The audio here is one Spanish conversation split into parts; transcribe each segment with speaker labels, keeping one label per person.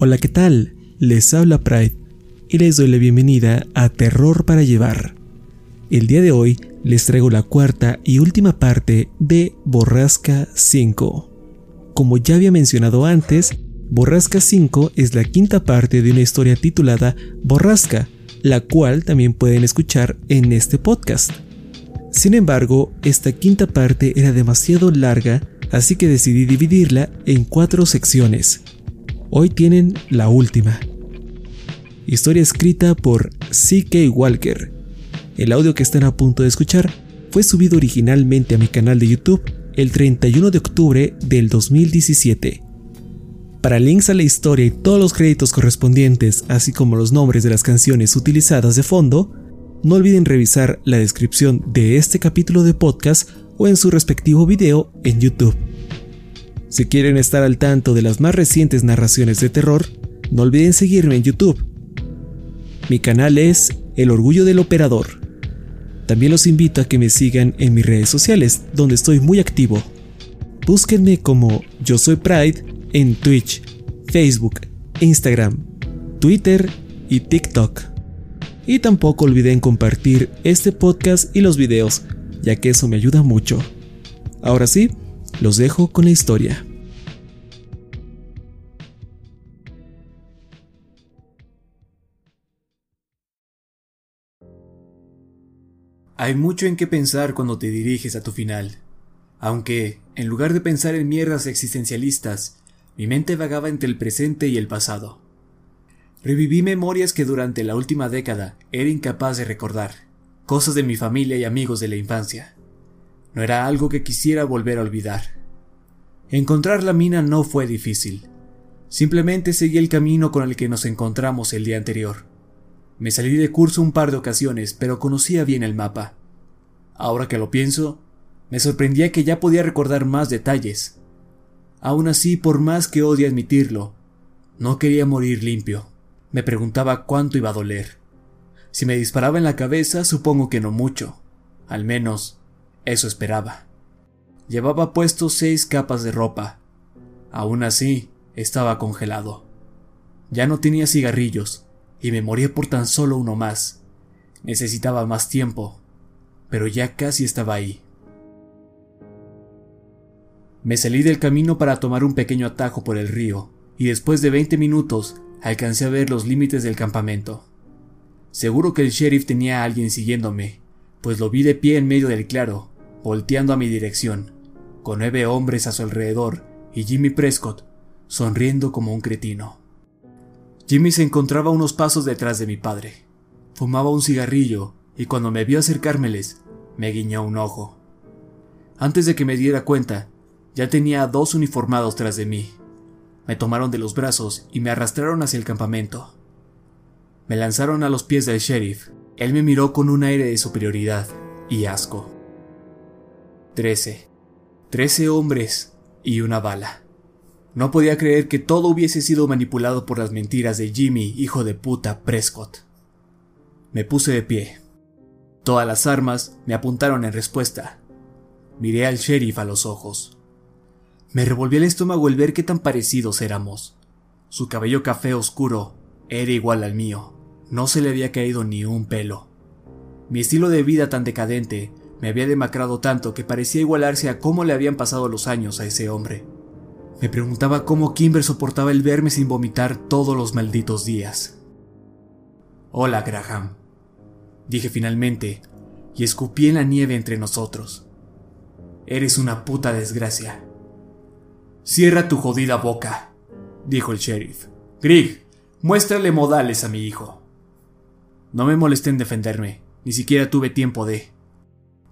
Speaker 1: Hola, ¿qué tal? Les habla Pride y les doy la bienvenida a Terror para Llevar. El día de hoy les traigo la cuarta y última parte de Borrasca 5. Como ya había mencionado antes, Borrasca 5 es la quinta parte de una historia titulada Borrasca, la cual también pueden escuchar en este podcast. Sin embargo, esta quinta parte era demasiado larga, así que decidí dividirla en cuatro secciones. Hoy tienen la última. Historia escrita por C.K. Walker. El audio que están a punto de escuchar fue subido originalmente a mi canal de YouTube el 31 de octubre del 2017. Para links a la historia y todos los créditos correspondientes, así como los nombres de las canciones utilizadas de fondo, no olviden revisar la descripción de este capítulo de podcast o en su respectivo video en YouTube. Si quieren estar al tanto de las más recientes narraciones de terror, no olviden seguirme en YouTube. Mi canal es El Orgullo del Operador. También los invito a que me sigan en mis redes sociales, donde estoy muy activo. Búsquenme como Yo Soy Pride en Twitch, Facebook, Instagram, Twitter y TikTok. Y tampoco olviden compartir este podcast y los videos, ya que eso me ayuda mucho. Ahora sí, los dejo con la historia. Hay mucho en qué pensar cuando te diriges a tu final. Aunque, en lugar de pensar en mierdas existencialistas, mi mente vagaba entre el presente y el pasado. Reviví memorias que durante la última década era incapaz de recordar, cosas de mi familia y amigos de la infancia. No era algo que quisiera volver a olvidar. Encontrar la mina no fue difícil. Simplemente seguí el camino con el que nos encontramos el día anterior. Me salí de curso un par de ocasiones, pero conocía bien el mapa. Ahora que lo pienso, me sorprendía que ya podía recordar más detalles. Aún así, por más que odie admitirlo, no quería morir limpio. Me preguntaba cuánto iba a doler. Si me disparaba en la cabeza, supongo que no mucho. Al menos, eso esperaba. Llevaba puesto seis capas de ropa. Aún así, estaba congelado. Ya no tenía cigarrillos, y me moría por tan solo uno más. Necesitaba más tiempo, pero ya casi estaba ahí. Me salí del camino para tomar un pequeño atajo por el río, y después de 20 minutos alcancé a ver los límites del campamento. Seguro que el sheriff tenía a alguien siguiéndome, pues lo vi de pie en medio del claro, volteando a mi dirección, con nueve hombres a su alrededor y Jimmy Prescott sonriendo como un cretino. Jimmy se encontraba unos pasos detrás de mi padre. Fumaba un cigarrillo y cuando me vio acercármeles, me guiñó un ojo. Antes de que me diera cuenta, ya tenía a dos uniformados tras de mí. Me tomaron de los brazos y me arrastraron hacia el campamento. Me lanzaron a los pies del sheriff. Él me miró con un aire de superioridad y asco. Trece. Trece hombres y una bala. No podía creer que todo hubiese sido manipulado por las mentiras de Jimmy, hijo de puta Prescott. Me puse de pie. Todas las armas me apuntaron en respuesta. Miré al sheriff a los ojos. Me revolvió el estómago el ver qué tan parecidos éramos. Su cabello café oscuro era igual al mío. No se le había caído ni un pelo. Mi estilo de vida tan decadente me había demacrado tanto que parecía igualarse a cómo le habían pasado los años a ese hombre. Me preguntaba cómo Kimber soportaba el verme sin vomitar todos los malditos días. Hola, Graham, dije finalmente, y escupí en la nieve entre nosotros. Eres una puta desgracia. Cierra tu jodida boca, dijo el sheriff. Greg, muéstrale modales a mi hijo. No me molesté en defenderme, ni siquiera tuve tiempo de.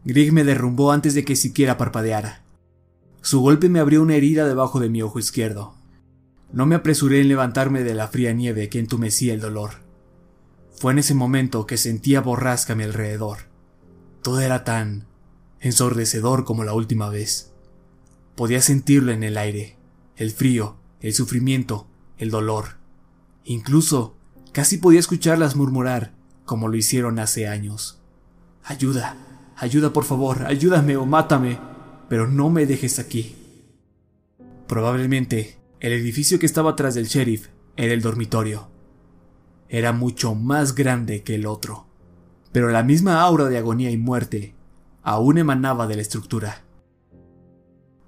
Speaker 1: Greg me derrumbó antes de que siquiera parpadeara. Su golpe me abrió una herida debajo de mi ojo izquierdo. No me apresuré en levantarme de la fría nieve que entumecía el dolor. Fue en ese momento que sentía borrasca a mi alrededor. Todo era tan ensordecedor como la última vez. Podía sentirlo en el aire, el frío, el sufrimiento, el dolor. Incluso casi podía escucharlas murmurar, como lo hicieron hace años. Ayuda, ayuda por favor, ayúdame o mátame pero no me dejes aquí. Probablemente el edificio que estaba atrás del sheriff era el dormitorio. Era mucho más grande que el otro, pero la misma aura de agonía y muerte aún emanaba de la estructura.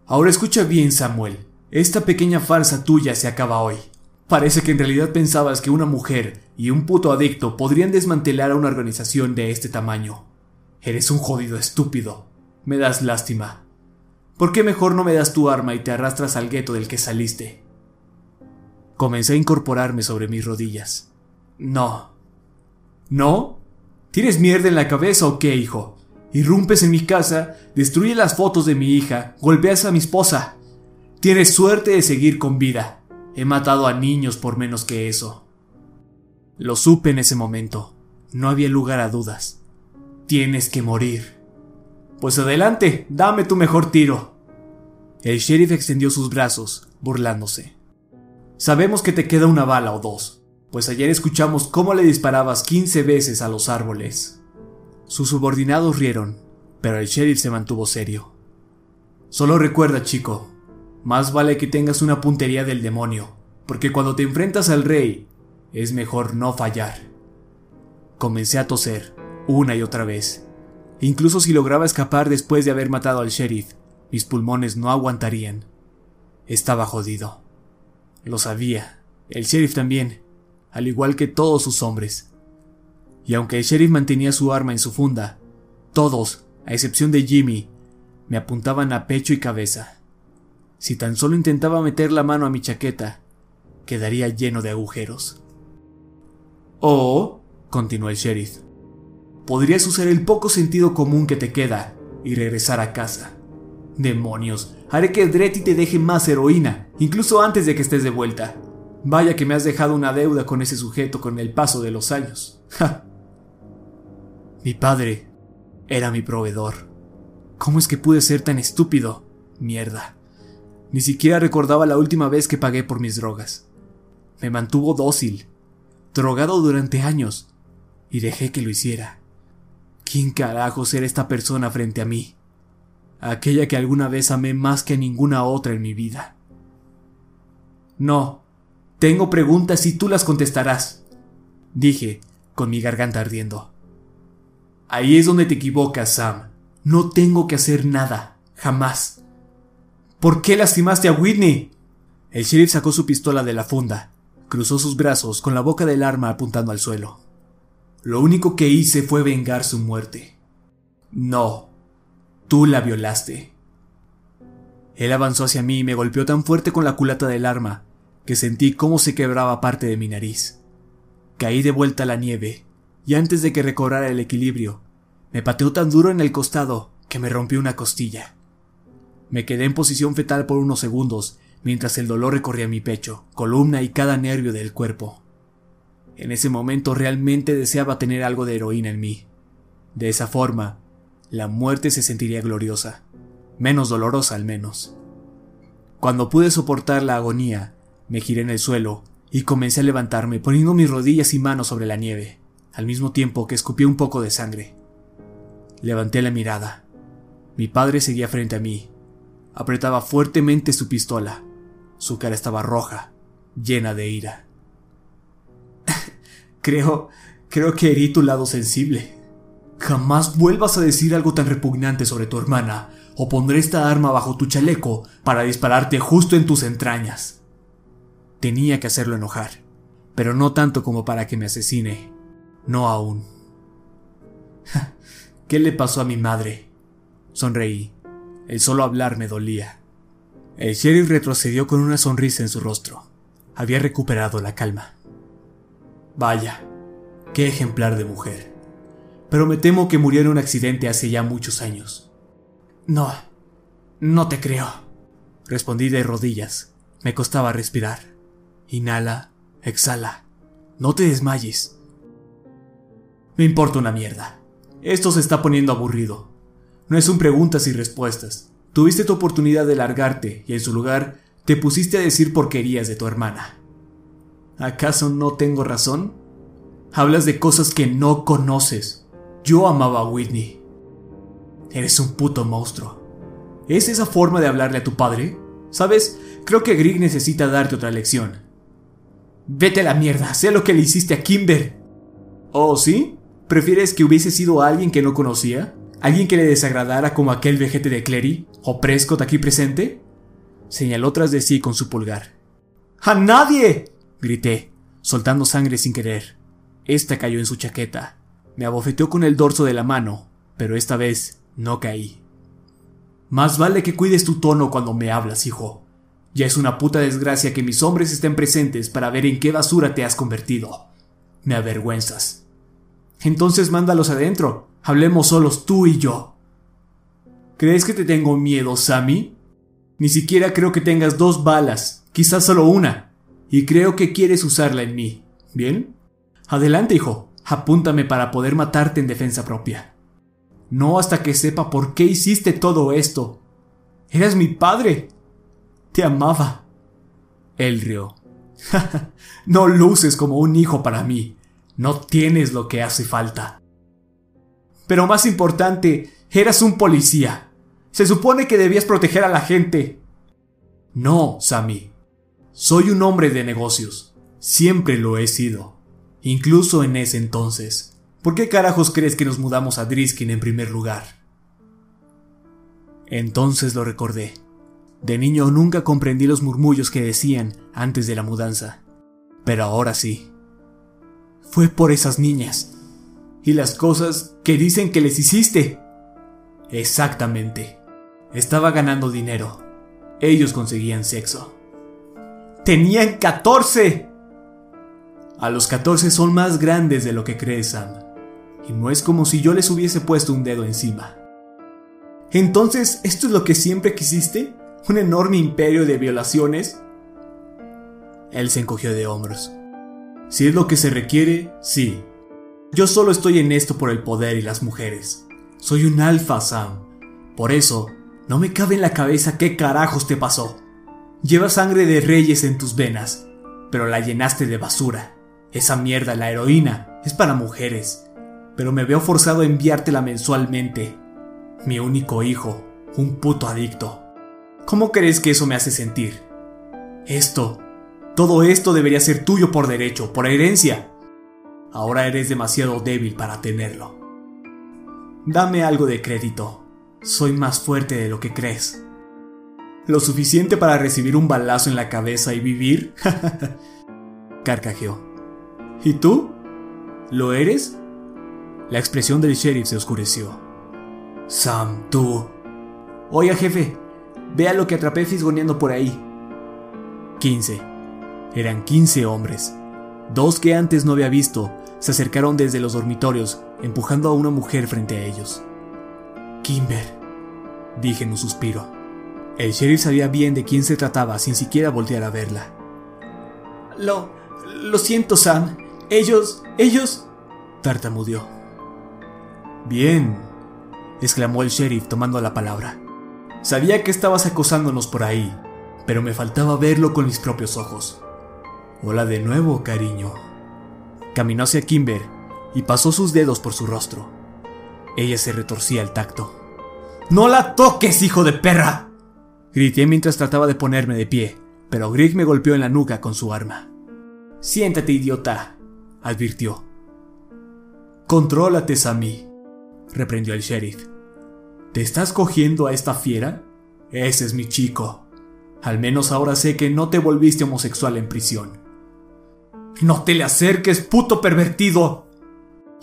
Speaker 1: Ahora escucha bien, Samuel. Esta pequeña farsa tuya se acaba hoy. Parece que en realidad pensabas que una mujer y un puto adicto podrían desmantelar a una organización de este tamaño. Eres un jodido estúpido. Me das lástima. ¿Por qué mejor no me das tu arma y te arrastras al gueto del que saliste? Comencé a incorporarme sobre mis rodillas. No. ¿No? ¿Tienes mierda en la cabeza o qué, hijo? Irrumpes en mi casa, destruye las fotos de mi hija, golpeas a mi esposa. Tienes suerte de seguir con vida. He matado a niños por menos que eso. Lo supe en ese momento. No había lugar a dudas. Tienes que morir. Pues adelante, dame tu mejor tiro. El sheriff extendió sus brazos, burlándose. Sabemos que te queda una bala o dos, pues ayer escuchamos cómo le disparabas 15 veces a los árboles. Sus subordinados rieron, pero el sheriff se mantuvo serio. Solo recuerda, chico, más vale que tengas una puntería del demonio, porque cuando te enfrentas al rey, es mejor no fallar. Comencé a toser, una y otra vez, Incluso si lograba escapar después de haber matado al sheriff, mis pulmones no aguantarían. Estaba jodido. Lo sabía. El sheriff también, al igual que todos sus hombres. Y aunque el sheriff mantenía su arma en su funda, todos, a excepción de Jimmy, me apuntaban a pecho y cabeza. Si tan solo intentaba meter la mano a mi chaqueta, quedaría lleno de agujeros. Oh, continuó el sheriff, podrías usar el poco sentido común que te queda y regresar a casa. Demonios, haré que Dretty te deje más heroína, incluso antes de que estés de vuelta. Vaya que me has dejado una deuda con ese sujeto con el paso de los años. Mi padre era mi proveedor. ¿Cómo es que pude ser tan estúpido? Mierda. Ni siquiera recordaba la última vez que pagué por mis drogas. Me mantuvo dócil, drogado durante años, y dejé que lo hiciera. ¿Quién carajos era esta persona frente a mí? Aquella que alguna vez amé más que ninguna otra en mi vida. No, tengo preguntas y tú las contestarás, dije, con mi garganta ardiendo. Ahí es donde te equivocas, Sam. No tengo que hacer nada, jamás. ¿Por qué lastimaste a Whitney? El sheriff sacó su pistola de la funda, cruzó sus brazos con la boca del arma apuntando al suelo. Lo único que hice fue vengar su muerte. No, tú la violaste. Él avanzó hacia mí y me golpeó tan fuerte con la culata del arma que sentí cómo se quebraba parte de mi nariz. Caí de vuelta a la nieve y antes de que recobrara el equilibrio, me pateó tan duro en el costado que me rompió una costilla. Me quedé en posición fetal por unos segundos mientras el dolor recorría mi pecho, columna y cada nervio del cuerpo. En ese momento realmente deseaba tener algo de heroína en mí. De esa forma, la muerte se sentiría gloriosa, menos dolorosa al menos. Cuando pude soportar la agonía, me giré en el suelo y comencé a levantarme poniendo mis rodillas y manos sobre la nieve, al mismo tiempo que escupí un poco de sangre. Levanté la mirada. Mi padre seguía frente a mí. Apretaba fuertemente su pistola. Su cara estaba roja, llena de ira. creo, creo que herí tu lado sensible. Jamás vuelvas a decir algo tan repugnante sobre tu hermana, o pondré esta arma bajo tu chaleco para dispararte justo en tus entrañas. Tenía que hacerlo enojar, pero no tanto como para que me asesine. No aún. ¿Qué le pasó a mi madre? Sonreí. El solo hablar me dolía. El sheriff retrocedió con una sonrisa en su rostro. Había recuperado la calma. Vaya, qué ejemplar de mujer. Pero me temo que murió en un accidente hace ya muchos años. No, no te creo. Respondí de rodillas. Me costaba respirar. Inhala, exhala. No te desmayes. Me importa una mierda. Esto se está poniendo aburrido. No es un preguntas y respuestas. Tuviste tu oportunidad de largarte y en su lugar te pusiste a decir porquerías de tu hermana. ¿Acaso no tengo razón? Hablas de cosas que no conoces. Yo amaba a Whitney. Eres un puto monstruo. ¿Es esa forma de hablarle a tu padre? ¿Sabes? Creo que Greg necesita darte otra lección. Vete a la mierda, sé lo que le hiciste a Kimber. ¿Oh, sí? ¿Prefieres que hubiese sido alguien que no conocía? ¿Alguien que le desagradara como aquel vejete de Clary o Prescott aquí presente? Señaló tras de sí con su pulgar. ¡A nadie! Grité, soltando sangre sin querer. Esta cayó en su chaqueta. Me abofeteó con el dorso de la mano, pero esta vez no caí. Más vale que cuides tu tono cuando me hablas, hijo. Ya es una puta desgracia que mis hombres estén presentes para ver en qué basura te has convertido. Me avergüenzas. Entonces mándalos adentro. Hablemos solos tú y yo. ¿Crees que te tengo miedo, Sammy? Ni siquiera creo que tengas dos balas, quizás solo una. Y creo que quieres usarla en mí. ¿Bien? Adelante, hijo. Apúntame para poder matarte en defensa propia. No hasta que sepa por qué hiciste todo esto. Eras mi padre. Te amaba. Él rió. no luces como un hijo para mí. No tienes lo que hace falta. Pero más importante, eras un policía. Se supone que debías proteger a la gente. No, Sammy. Soy un hombre de negocios. Siempre lo he sido. Incluso en ese entonces. ¿Por qué carajos crees que nos mudamos a Driskin en primer lugar? Entonces lo recordé. De niño nunca comprendí los murmullos que decían antes de la mudanza. Pero ahora sí. Fue por esas niñas. Y las cosas que dicen que les hiciste. Exactamente. Estaba ganando dinero. Ellos conseguían sexo. ¡Tenían 14! A los 14 son más grandes de lo que crees, Sam. Y no es como si yo les hubiese puesto un dedo encima. Entonces, ¿esto es lo que siempre quisiste? ¿Un enorme imperio de violaciones? Él se encogió de hombros. Si es lo que se requiere, sí. Yo solo estoy en esto por el poder y las mujeres. Soy un alfa, Sam. Por eso, no me cabe en la cabeza qué carajos te pasó. Llevas sangre de reyes en tus venas, pero la llenaste de basura. Esa mierda, la heroína, es para mujeres. Pero me veo forzado a enviártela mensualmente. Mi único hijo, un puto adicto. ¿Cómo crees que eso me hace sentir? Esto, todo esto debería ser tuyo por derecho, por herencia. Ahora eres demasiado débil para tenerlo. Dame algo de crédito. Soy más fuerte de lo que crees. ¿Lo suficiente para recibir un balazo en la cabeza y vivir? Carcajeó. ¿Y tú? ¿Lo eres? La expresión del sheriff se oscureció. Sam, tú. Oiga, jefe, vea lo que atrapé fisgoneando por ahí. 15. Eran 15 hombres. Dos que antes no había visto se acercaron desde los dormitorios, empujando a una mujer frente a ellos. Kimber, dije en un suspiro. El sheriff sabía bien de quién se trataba sin siquiera voltear a verla. Lo... lo siento, Sam. Ellos... ellos... tartamudeó. Bien, exclamó el sheriff tomando la palabra. Sabía que estabas acosándonos por ahí, pero me faltaba verlo con mis propios ojos. Hola de nuevo, cariño. Caminó hacia Kimber y pasó sus dedos por su rostro. Ella se retorcía al tacto. ¡No la toques, hijo de perra! Grité mientras trataba de ponerme de pie, pero Greg me golpeó en la nuca con su arma. Siéntate, idiota, advirtió. Contrólate, Sammy, reprendió el sheriff. ¿Te estás cogiendo a esta fiera? Ese es mi chico. Al menos ahora sé que no te volviste homosexual en prisión. No te le acerques, puto pervertido.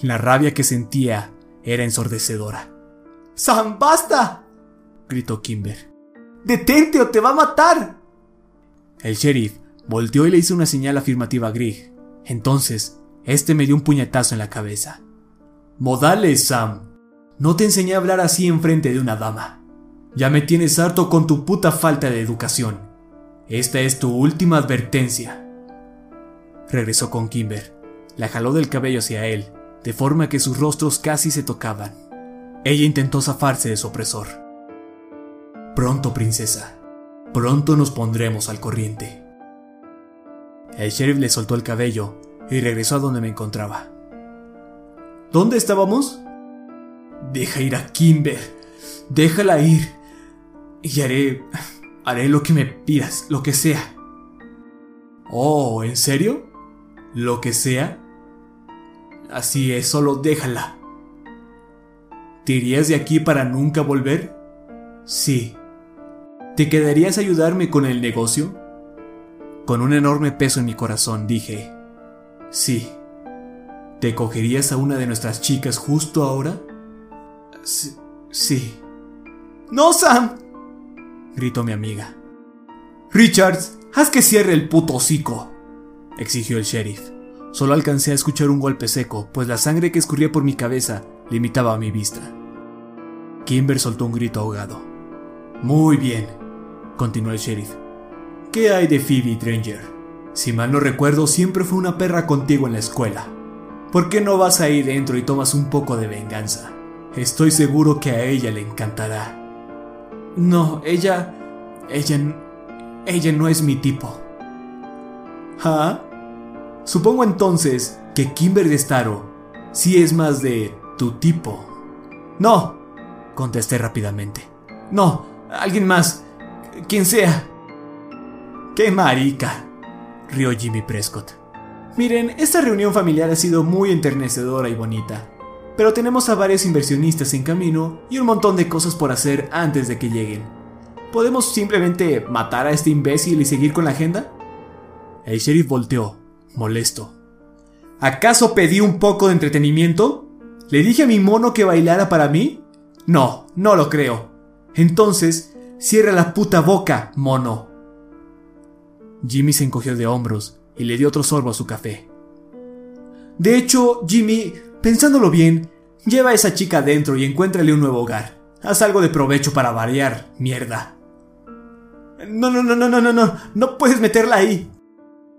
Speaker 1: La rabia que sentía era ensordecedora. ¡Sam, basta! gritó Kimber. ¡Detente o te va a matar! El sheriff volteó y le hizo una señal afirmativa a Greg. Entonces, este me dio un puñetazo en la cabeza. Modales, Sam. No te enseñé a hablar así enfrente de una dama. Ya me tienes harto con tu puta falta de educación. Esta es tu última advertencia. Regresó con Kimber. La jaló del cabello hacia él, de forma que sus rostros casi se tocaban. Ella intentó zafarse de su opresor. Pronto, princesa. Pronto nos pondremos al corriente. El sheriff le soltó el cabello y regresó a donde me encontraba. ¿Dónde estábamos? Deja ir a Kimber. Déjala ir. Y haré. haré lo que me pidas, lo que sea. Oh, ¿en serio? ¿Lo que sea? Así es, solo déjala. ¿Te irías de aquí para nunca volver? Sí. ¿Te quedarías a ayudarme con el negocio? Con un enorme peso en mi corazón dije, sí. ¿Te cogerías a una de nuestras chicas justo ahora? Sí. sí. ¡No, Sam! gritó mi amiga. Richards, haz que cierre el puto hocico, exigió el sheriff. Solo alcancé a escuchar un golpe seco, pues la sangre que escurría por mi cabeza limitaba mi vista. Kimber soltó un grito ahogado. Muy bien, continuó el sheriff. ¿Qué hay de Phoebe Granger? Si mal no recuerdo, siempre fue una perra contigo en la escuela. ¿Por qué no vas ahí dentro y tomas un poco de venganza? Estoy seguro que a ella le encantará. No, ella... ella... ella no es mi tipo. ¿Ah? Supongo entonces que Kimber de Staro sí es más de tu tipo. No, contesté rápidamente. No, alguien más. Quien sea. ¡Qué marica! rió Jimmy Prescott. Miren, esta reunión familiar ha sido muy enternecedora y bonita, pero tenemos a varios inversionistas en camino y un montón de cosas por hacer antes de que lleguen. ¿Podemos simplemente matar a este imbécil y seguir con la agenda? El sheriff volteó, molesto. ¿Acaso pedí un poco de entretenimiento? ¿Le dije a mi mono que bailara para mí? No, no lo creo. Entonces, cierra la puta boca, mono. Jimmy se encogió de hombros y le dio otro sorbo a su café. De hecho, Jimmy, pensándolo bien, lleva a esa chica adentro y encuéntrale un nuevo hogar. Haz algo de provecho para variar, mierda. No, no, no, no, no, no, no, no puedes meterla ahí.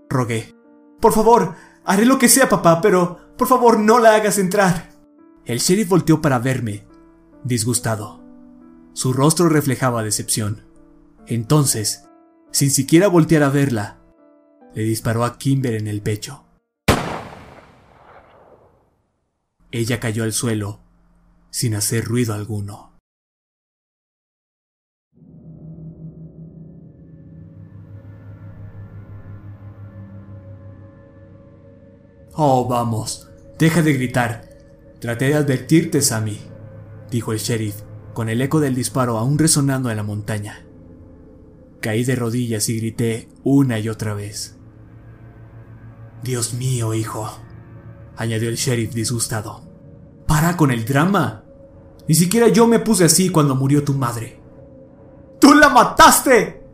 Speaker 1: Rogué. Por favor, haré lo que sea, papá, pero por favor no la hagas entrar. El sheriff volteó para verme, disgustado. Su rostro reflejaba decepción. Entonces, sin siquiera voltear a verla, le disparó a Kimber en el pecho. Ella cayó al suelo sin hacer ruido alguno. Oh, vamos, deja de gritar. Traté de advertirte, Sammy, dijo el sheriff, con el eco del disparo aún resonando en la montaña. Caí de rodillas y grité una y otra vez. Dios mío, hijo, añadió el sheriff disgustado. Para con el drama. Ni siquiera yo me puse así cuando murió tu madre. ¡Tú la mataste!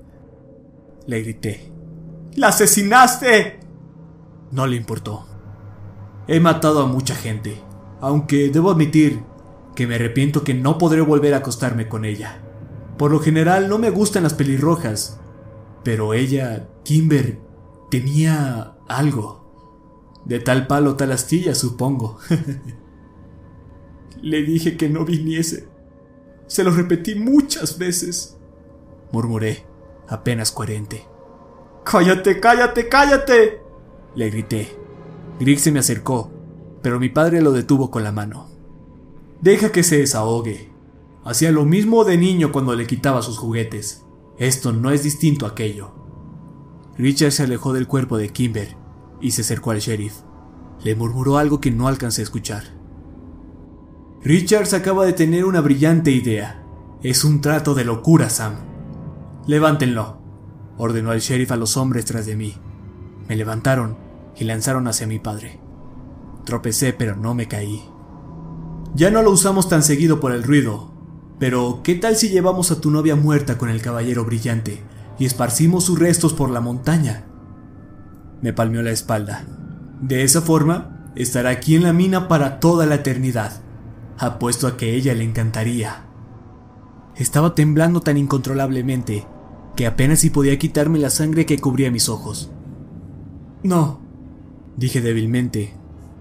Speaker 1: Le grité. ¡La asesinaste! No le importó. He matado a mucha gente, aunque debo admitir que me arrepiento que no podré volver a acostarme con ella. Por lo general no me gustan las pelirrojas, pero ella, Kimber, tenía algo. De tal palo tal astilla, supongo. Le dije que no viniese. Se lo repetí muchas veces. Murmuré, apenas coherente. ¡Cállate, cállate, cállate! Le grité. Greg se me acercó, pero mi padre lo detuvo con la mano. Deja que se desahogue. Hacía lo mismo de niño cuando le quitaba sus juguetes. Esto no es distinto a aquello. Richard se alejó del cuerpo de Kimber y se acercó al sheriff. Le murmuró algo que no alcancé a escuchar. Richards acaba de tener una brillante idea. Es un trato de locura, Sam. Levántenlo, ordenó el sheriff a los hombres tras de mí. Me levantaron y lanzaron hacia mi padre. Tropecé, pero no me caí. Ya no lo usamos tan seguido por el ruido, pero ¿qué tal si llevamos a tu novia muerta con el caballero brillante y esparcimos sus restos por la montaña? Me palmeó la espalda. De esa forma, estará aquí en la mina para toda la eternidad. Apuesto a que ella le encantaría. Estaba temblando tan incontrolablemente que apenas si podía quitarme la sangre que cubría mis ojos. No, dije débilmente,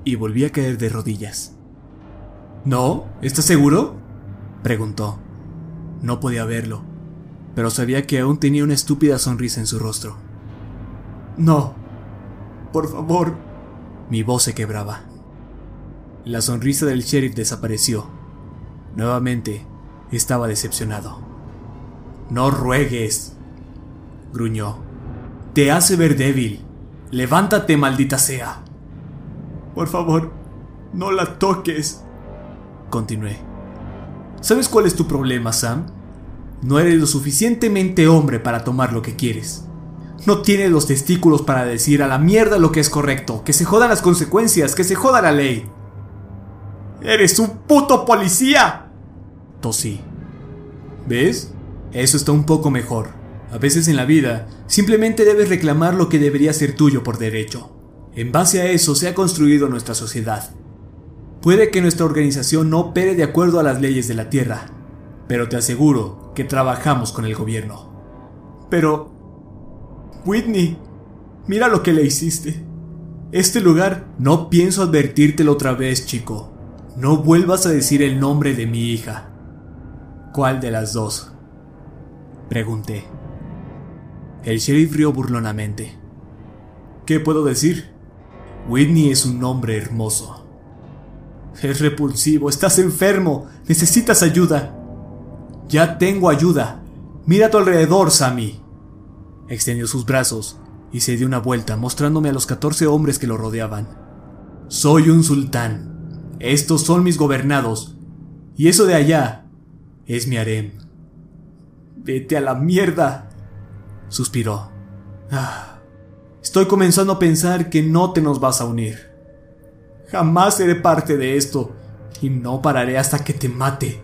Speaker 1: y volví a caer de rodillas. ¿No? ¿Estás seguro? preguntó. No podía verlo, pero sabía que aún tenía una estúpida sonrisa en su rostro. No, por favor. Mi voz se quebraba. La sonrisa del sheriff desapareció. Nuevamente, estaba decepcionado. No ruegues, gruñó. Te hace ver débil. Levántate, maldita sea. Por favor, no la toques, continué. ¿Sabes cuál es tu problema, Sam? No eres lo suficientemente hombre para tomar lo que quieres. No tienes los testículos para decir a la mierda lo que es correcto, que se jodan las consecuencias, que se joda la ley. ¡Eres un puto policía! Tosí. ¿Ves? Eso está un poco mejor. A veces en la vida, simplemente debes reclamar lo que debería ser tuyo por derecho. En base a eso se ha construido nuestra sociedad. Puede que nuestra organización no opere de acuerdo a las leyes de la Tierra, pero te aseguro que trabajamos con el gobierno. Pero... Whitney, mira lo que le hiciste. Este lugar, no pienso advertírtelo otra vez, chico. No vuelvas a decir el nombre de mi hija. ¿Cuál de las dos? Pregunté. El sheriff rió burlonamente. ¿Qué puedo decir? Whitney es un nombre hermoso. Es repulsivo, estás enfermo, necesitas ayuda. Ya tengo ayuda. Mira a tu alrededor, Sammy. Extendió sus brazos y se dio una vuelta, mostrándome a los 14 hombres que lo rodeaban. Soy un sultán. Estos son mis gobernados. Y eso de allá es mi harem. Vete a la mierda. Suspiró. Ah, estoy comenzando a pensar que no te nos vas a unir. Jamás seré parte de esto, y no pararé hasta que te mate.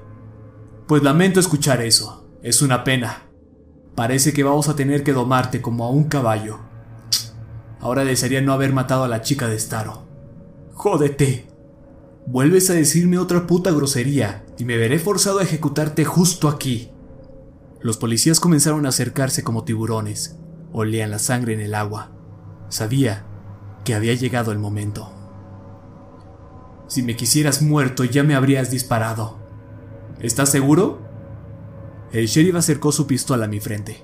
Speaker 1: Pues lamento escuchar eso, es una pena. Parece que vamos a tener que domarte como a un caballo. Ahora desearía no haber matado a la chica de Staro. Jódete. Vuelves a decirme otra puta grosería y me veré forzado a ejecutarte justo aquí. Los policías comenzaron a acercarse como tiburones. Olían la sangre en el agua. Sabía que había llegado el momento. Si me quisieras muerto ya me habrías disparado. ¿Estás seguro? El sheriff acercó su pistola a mi frente.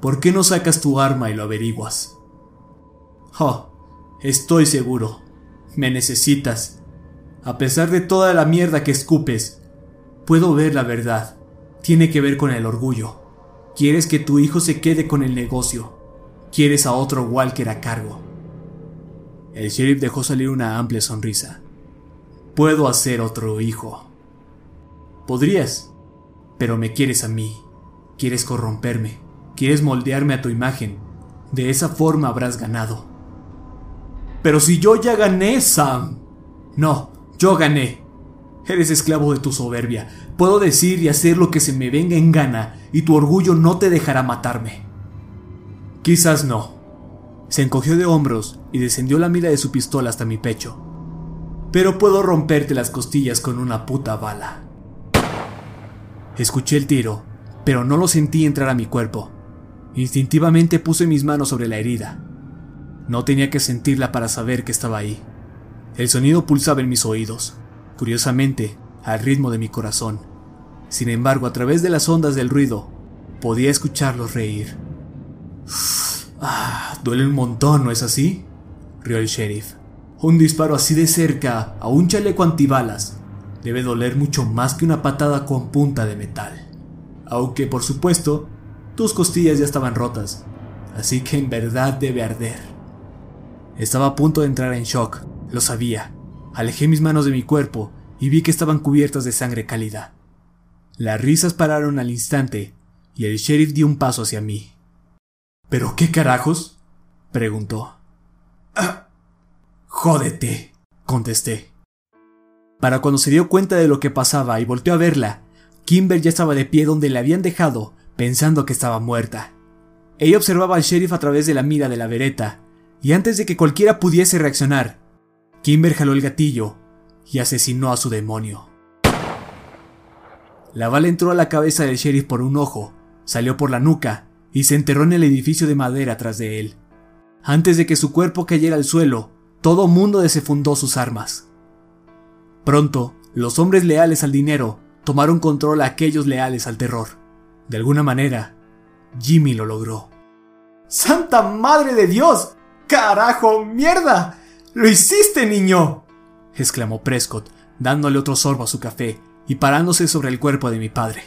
Speaker 1: ¿Por qué no sacas tu arma y lo averiguas? Oh, estoy seguro. Me necesitas. A pesar de toda la mierda que escupes, puedo ver la verdad. Tiene que ver con el orgullo. Quieres que tu hijo se quede con el negocio. Quieres a otro Walker a cargo. El sheriff dejó salir una amplia sonrisa. Puedo hacer otro hijo. Podrías, pero me quieres a mí. Quieres corromperme. Quieres moldearme a tu imagen. De esa forma habrás ganado. Pero si yo ya gané, Sam. No, yo gané. Eres esclavo de tu soberbia. Puedo decir y hacer lo que se me venga en gana y tu orgullo no te dejará matarme. Quizás no. Se encogió de hombros y descendió la mira de su pistola hasta mi pecho pero puedo romperte las costillas con una puta bala. Escuché el tiro, pero no lo sentí entrar a mi cuerpo. Instintivamente puse mis manos sobre la herida. No tenía que sentirla para saber que estaba ahí. El sonido pulsaba en mis oídos, curiosamente, al ritmo de mi corazón. Sin embargo, a través de las ondas del ruido, podía escucharlos reír. Ah, duele un montón, ¿no es así? rió el sheriff. Un disparo así de cerca a un chaleco antibalas debe doler mucho más que una patada con punta de metal. Aunque, por supuesto, tus costillas ya estaban rotas, así que en verdad debe arder. Estaba a punto de entrar en shock, lo sabía. Alejé mis manos de mi cuerpo y vi que estaban cubiertas de sangre cálida. Las risas pararon al instante y el sheriff dio un paso hacia mí. ¿Pero qué carajos? preguntó. Ah, jódete, contesté. Para cuando se dio cuenta de lo que pasaba y volteó a verla, Kimber ya estaba de pie donde le habían dejado, pensando que estaba muerta. Ella observaba al sheriff a través de la mira de la vereta, y antes de que cualquiera pudiese reaccionar, Kimber jaló el gatillo y asesinó a su demonio. La bala entró a la cabeza del sheriff por un ojo, salió por la nuca y se enterró en el edificio de madera tras de él. Antes de que su cuerpo cayera al suelo, todo mundo desefundó sus armas. Pronto, los hombres leales al dinero tomaron control a aquellos leales al terror. De alguna manera, Jimmy lo logró. ¡Santa Madre de Dios! ¡Carajo, mierda! ¡Lo hiciste, niño! exclamó Prescott, dándole otro sorbo a su café y parándose sobre el cuerpo de mi padre.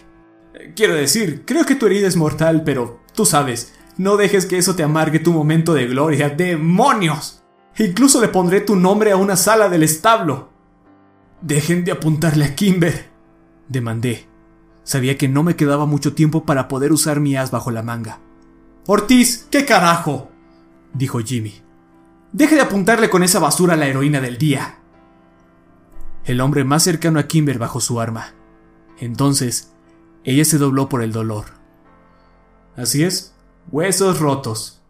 Speaker 1: Quiero decir, creo que tu herida es mortal, pero tú sabes, no dejes que eso te amargue tu momento de gloria. ¡Demonios! Incluso le pondré tu nombre a una sala del establo. Dejen de apuntarle a Kimber, demandé. Sabía que no me quedaba mucho tiempo para poder usar mi as bajo la manga. Ortiz, ¿qué carajo? dijo Jimmy. Deje de apuntarle con esa basura a la heroína del día. El hombre más cercano a Kimber bajó su arma. Entonces, ella se dobló por el dolor. Así es, huesos rotos.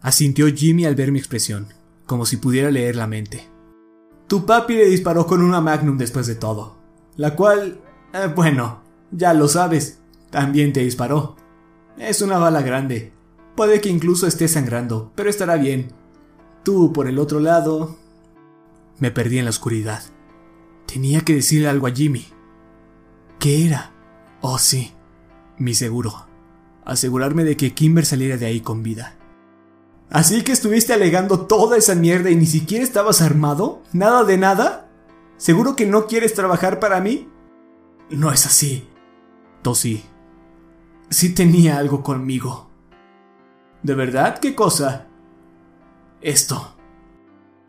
Speaker 1: Asintió Jimmy al ver mi expresión, como si pudiera leer la mente. Tu papi le disparó con una Magnum después de todo, la cual, eh, bueno, ya lo sabes, también te disparó. Es una bala grande. Puede que incluso esté sangrando, pero estará bien. Tú, por el otro lado... Me perdí en la oscuridad. Tenía que decirle algo a Jimmy. ¿Qué era? Oh, sí, mi seguro. Asegurarme de que Kimber saliera de ahí con vida. ¿Así que estuviste alegando toda esa mierda y ni siquiera estabas armado? ¿Nada de nada? ¿Seguro que no quieres trabajar para mí? No es así. Tosí. Sí tenía algo conmigo. ¿De verdad? ¿Qué cosa? Esto.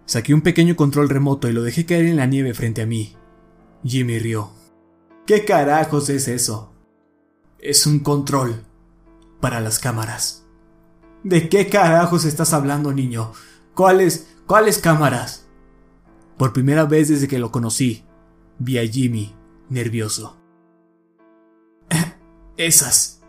Speaker 1: Saqué un pequeño control remoto y lo dejé caer en la nieve frente a mí. Jimmy rió. ¿Qué carajos es eso? Es un control para las cámaras. ¿De qué carajos estás hablando, niño? ¿Cuáles, cuáles cámaras? Por primera vez desde que lo conocí, vi a Jimmy nervioso. Esas.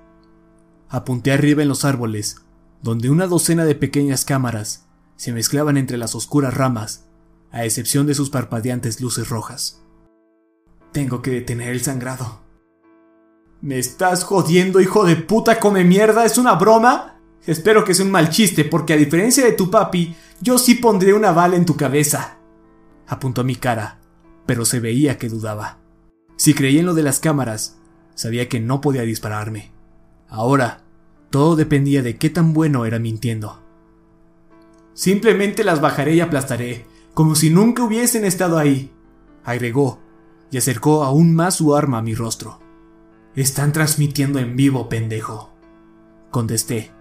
Speaker 1: Apunté arriba en los árboles, donde una docena de pequeñas cámaras se mezclaban entre las oscuras ramas, a excepción de sus parpadeantes luces rojas. Tengo que detener el sangrado. ¿Me estás jodiendo, hijo de puta come mierda? ¿Es una broma? Espero que sea un mal chiste, porque a diferencia de tu papi, yo sí pondré una bala en tu cabeza. Apuntó a mi cara, pero se veía que dudaba. Si creía en lo de las cámaras, sabía que no podía dispararme. Ahora, todo dependía de qué tan bueno era mintiendo. Simplemente las bajaré y aplastaré, como si nunca hubiesen estado ahí, agregó, y acercó aún más su arma a mi rostro. Están transmitiendo en vivo, pendejo. Contesté.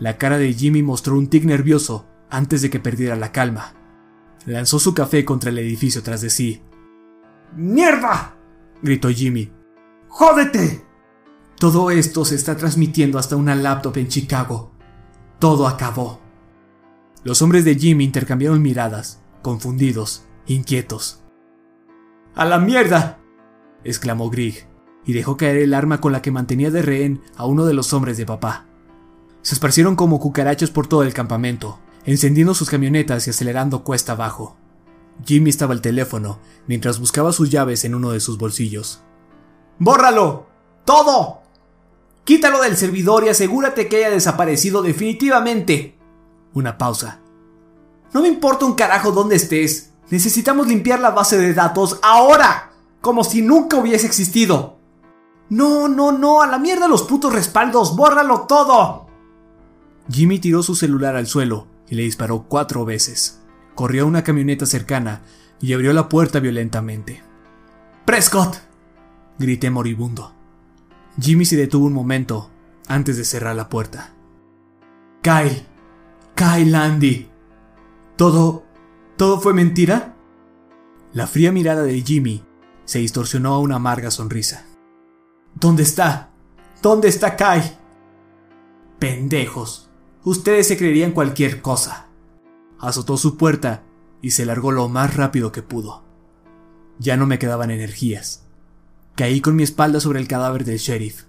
Speaker 1: La cara de Jimmy mostró un tic nervioso antes de que perdiera la calma. Lanzó su café contra el edificio tras de sí. ¡Mierda! gritó Jimmy. ¡Jódete! Todo esto se está transmitiendo hasta una laptop en Chicago. Todo acabó. Los hombres de Jimmy intercambiaron miradas, confundidos, inquietos. ¡A la mierda! exclamó Grigg, y dejó caer el arma con la que mantenía de rehén a uno de los hombres de papá. Se esparcieron como cucarachos por todo el campamento, encendiendo sus camionetas y acelerando cuesta abajo. Jimmy estaba al teléfono, mientras buscaba sus llaves en uno de sus bolsillos. ¡Bórralo! ¡Todo! Quítalo del servidor y asegúrate que haya desaparecido definitivamente. Una pausa. No me importa un carajo dónde estés. Necesitamos limpiar la base de datos ahora. Como si nunca hubiese existido. No, no, no, a la mierda los putos respaldos, bórralo todo. Jimmy tiró su celular al suelo y le disparó cuatro veces. Corrió a una camioneta cercana y abrió la puerta violentamente. ¡Prescott! grité moribundo. Jimmy se detuvo un momento antes de cerrar la puerta. Kyle, Kyle Andy. ¿Todo... todo fue mentira? La fría mirada de Jimmy se distorsionó a una amarga sonrisa. ¿Dónde está? ¿Dónde está Kyle? Pendejos. Ustedes se creerían cualquier cosa. Azotó su puerta y se largó lo más rápido que pudo. Ya no me quedaban energías. Caí con mi espalda sobre el cadáver del sheriff.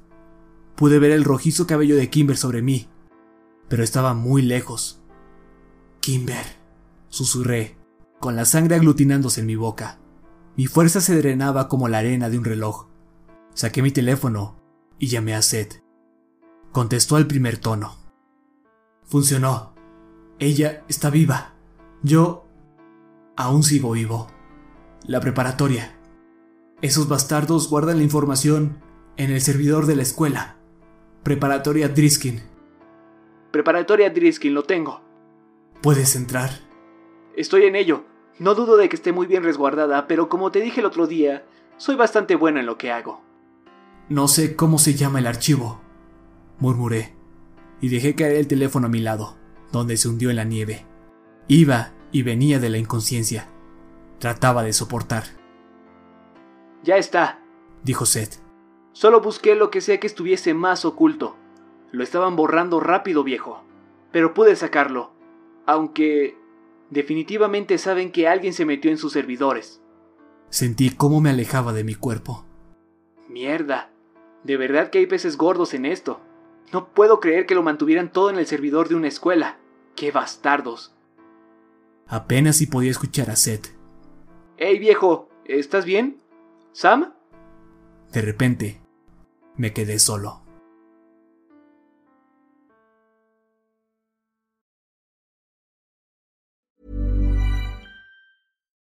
Speaker 1: Pude ver el rojizo cabello de Kimber sobre mí, pero estaba muy lejos. Kimber, susurré, con la sangre aglutinándose en mi boca. Mi fuerza se drenaba como la arena de un reloj. Saqué mi teléfono y llamé a Seth. Contestó al primer tono. Funcionó. Ella está viva. Yo aún sigo vivo. La preparatoria. Esos bastardos guardan la información en el servidor de la escuela. Preparatoria Driskin.
Speaker 2: Preparatoria Driskin, lo tengo.
Speaker 1: ¿Puedes entrar?
Speaker 2: Estoy en ello. No dudo de que esté muy bien resguardada, pero como te dije el otro día, soy bastante buena en lo que hago.
Speaker 1: No sé cómo se llama el archivo, murmuré, y dejé caer el teléfono a mi lado, donde se hundió en la nieve. Iba y venía de la inconsciencia. Trataba de soportar.
Speaker 2: Ya está,
Speaker 1: dijo Seth.
Speaker 2: Solo busqué lo que sea que estuviese más oculto. Lo estaban borrando rápido, viejo. Pero pude sacarlo. Aunque... Definitivamente saben que alguien se metió en sus servidores.
Speaker 1: Sentí cómo me alejaba de mi cuerpo.
Speaker 2: Mierda. De verdad que hay peces gordos en esto. No puedo creer que lo mantuvieran todo en el servidor de una escuela. ¡Qué bastardos!
Speaker 1: Apenas si podía escuchar a Seth.
Speaker 2: ¡Hey viejo! ¿Estás bien? ¿Sam?
Speaker 1: De repente, me quedé solo.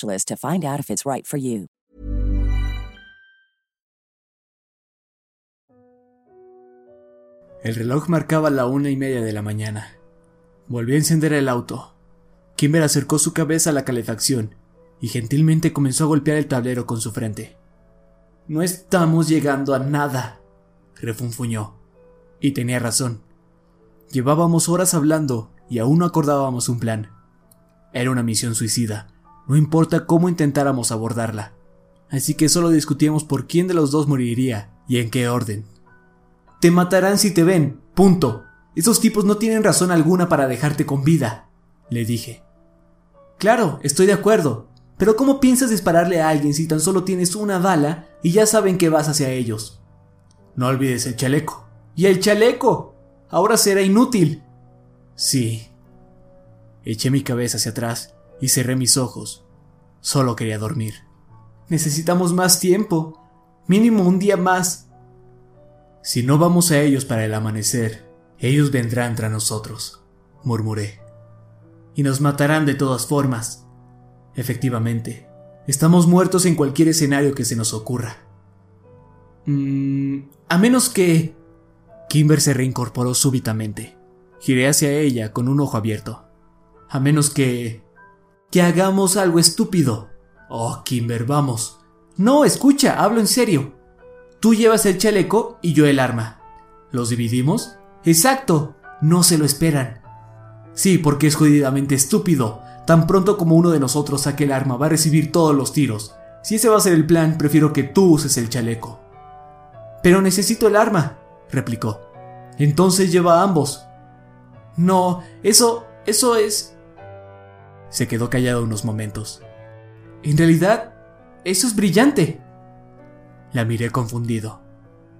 Speaker 3: to find out if it's right for you.
Speaker 1: El reloj marcaba la una y media de la mañana. Volví a encender el auto. Kimber acercó su cabeza a la calefacción y gentilmente comenzó a golpear el tablero con su frente. No estamos llegando a nada, refunfuñó. Y tenía razón. Llevábamos horas hablando y aún no acordábamos un plan. Era una misión suicida, no importa cómo intentáramos abordarla. Así que solo discutíamos por quién de los dos moriría y en qué orden. Te matarán si te ven, punto. Esos tipos no tienen razón alguna para dejarte con vida, le dije. Claro, estoy de acuerdo, pero ¿cómo piensas dispararle a alguien si tan solo tienes una bala y ya saben que vas hacia ellos? No olvides el chaleco. ¿Y el chaleco? Ahora será inútil. Sí. Eché mi cabeza hacia atrás y cerré mis ojos. Solo quería dormir. Necesitamos más tiempo. Mínimo un día más. Si no vamos a ellos para el amanecer, ellos vendrán tras nosotros, murmuré. Y nos matarán de todas formas. Efectivamente, estamos muertos en cualquier escenario que se nos ocurra. Mm, a menos que... Kimber se reincorporó súbitamente. Giré hacia ella con un ojo abierto. A menos que... que hagamos algo estúpido. Oh, Kimber, vamos. No, escucha, hablo en serio. Tú llevas el chaleco y yo el arma. ¿Los dividimos? Exacto, no se lo esperan. Sí, porque es jodidamente estúpido. Tan pronto como uno de nosotros saque el arma va a recibir todos los tiros. Si ese va a ser el plan, prefiero que tú uses el chaleco. Pero necesito el arma, replicó. Entonces lleva a ambos. No, eso, eso es... Se quedó callado unos momentos. En realidad, eso es brillante. La miré confundido.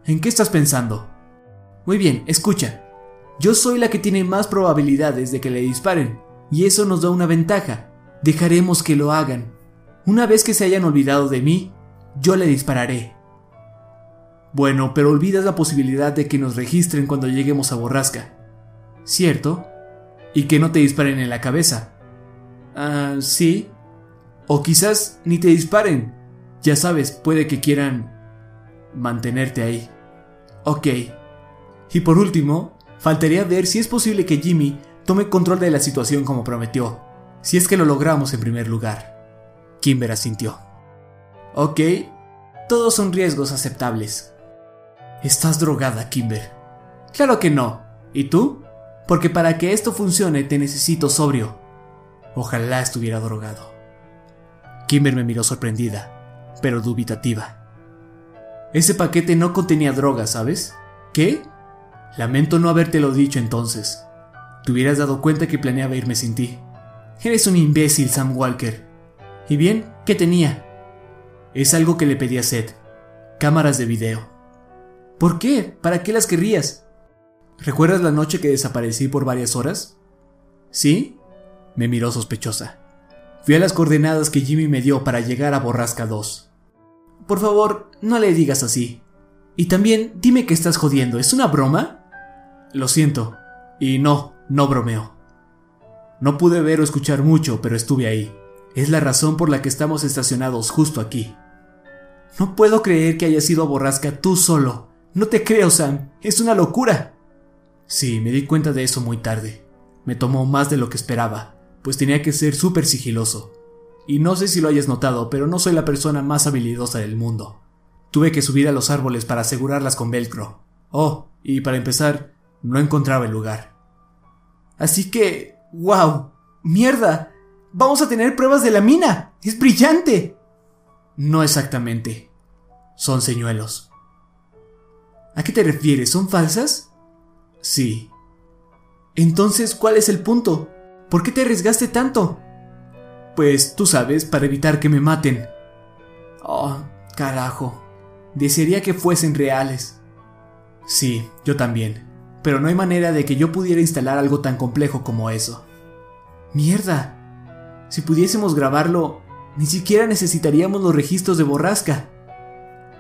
Speaker 1: ¿En qué estás pensando? Muy bien, escucha. Yo soy la que tiene más probabilidades de que le disparen, y eso nos da una ventaja. Dejaremos que lo hagan. Una vez que se hayan olvidado de mí, yo le dispararé. Bueno, pero olvidas la posibilidad de que nos registren cuando lleguemos a Borrasca. ¿Cierto? Y que no te disparen en la cabeza. Ah, sí. O quizás ni te disparen. Ya sabes, puede que quieran mantenerte ahí. Ok. Y por último, faltaría ver si es posible que Jimmy tome control de la situación como prometió, si es que lo logramos en primer lugar. Kimber asintió. Ok, todos son riesgos aceptables. Estás drogada, Kimber. Claro que no. ¿Y tú? Porque para que esto funcione te necesito sobrio. Ojalá estuviera drogado. Kimber me miró sorprendida, pero dubitativa. Ese paquete no contenía droga, ¿sabes? ¿Qué? Lamento no habértelo dicho entonces. Te hubieras dado cuenta que planeaba irme sin ti. Eres un imbécil, Sam Walker. ¿Y bien? ¿Qué tenía? Es algo que le pedí a Seth. Cámaras de video. ¿Por qué? ¿Para qué las querrías? ¿Recuerdas la noche que desaparecí por varias horas? ¿Sí? Me miró sospechosa. Fui a las coordenadas que Jimmy me dio para llegar a Borrasca 2. Por favor, no le digas así. Y también dime que estás jodiendo, ¿es una broma? Lo siento. Y no, no bromeo. No pude ver o escuchar mucho, pero estuve ahí. Es la razón por la que estamos estacionados justo aquí. No puedo creer que hayas ido a Borrasca tú solo. No te creo, Sam. Es una locura. Sí, me di cuenta de eso muy tarde. Me tomó más de lo que esperaba, pues tenía que ser súper sigiloso. Y no sé si lo hayas notado, pero no soy la persona más habilidosa del mundo. Tuve que subir a los árboles para asegurarlas con velcro. Oh, y para empezar, no encontraba el lugar. Así que... ¡Wow! ¡Mierda! ¡Vamos a tener pruebas de la mina! ¡Es brillante! No exactamente. Son señuelos. ¿A qué te refieres? ¿Son falsas? Sí. Entonces, ¿cuál es el punto? ¿Por qué te arriesgaste tanto? Pues tú sabes, para evitar que me maten. Oh, carajo. Desearía que fuesen reales. Sí, yo también. Pero no hay manera de que yo pudiera instalar algo tan complejo como eso. Mierda. Si pudiésemos grabarlo, ni siquiera necesitaríamos los registros de borrasca.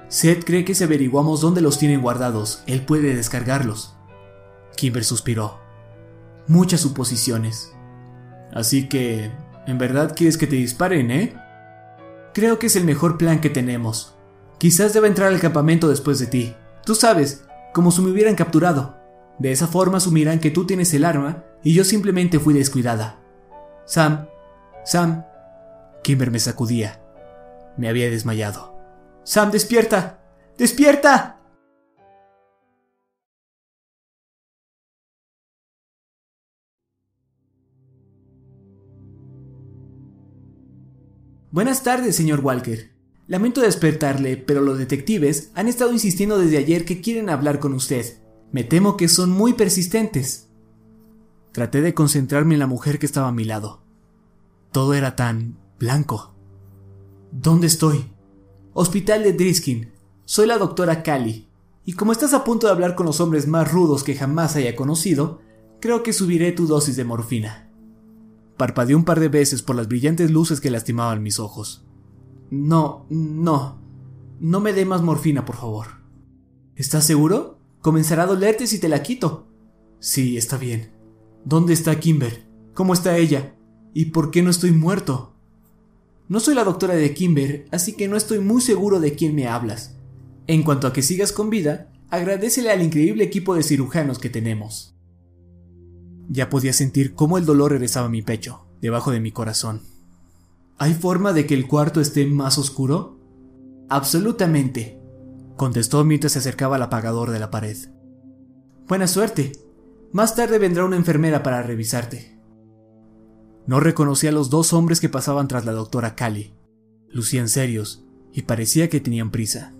Speaker 1: Seth cree que si averiguamos dónde los tienen guardados, él puede descargarlos. Kimber suspiró. Muchas suposiciones. Así que, ¿en verdad quieres que te disparen, eh? Creo que es el mejor plan que tenemos. Quizás deba entrar al campamento después de ti. Tú sabes, como si me hubieran capturado. De esa forma asumirán que tú tienes el arma y yo simplemente fui descuidada. Sam, Sam. Kimber me sacudía. Me había desmayado. Sam, despierta. Despierta. Buenas tardes, señor Walker. Lamento despertarle, pero los detectives han estado insistiendo desde ayer que quieren hablar con usted. Me temo que son muy persistentes. Traté de concentrarme en la mujer que estaba a mi lado. Todo era tan blanco. ¿Dónde estoy? Hospital de Driskin. Soy la doctora Cali. Y como estás a punto de hablar con los hombres más rudos que jamás haya conocido, creo que subiré tu dosis de morfina. Parpadeé un par de veces por las brillantes luces que lastimaban mis ojos. No, no. No me dé más morfina, por favor. ¿Estás seguro? Comenzará a dolerte si te la quito. Sí, está bien. ¿Dónde está Kimber? ¿Cómo está ella? ¿Y por qué no estoy muerto? No soy la doctora de Kimber, así que no estoy muy seguro de quién me hablas. En cuanto a que sigas con vida, agradecele al increíble equipo de cirujanos que tenemos. Ya podía sentir cómo el dolor regresaba a mi pecho, debajo de mi corazón. ¿Hay forma de que el cuarto esté más oscuro? Absolutamente, contestó mientras se acercaba al apagador de la pared. Buena suerte. Más tarde vendrá una enfermera para revisarte. No reconocí a los dos hombres que pasaban tras la doctora Cali. Lucían serios y parecía que tenían prisa.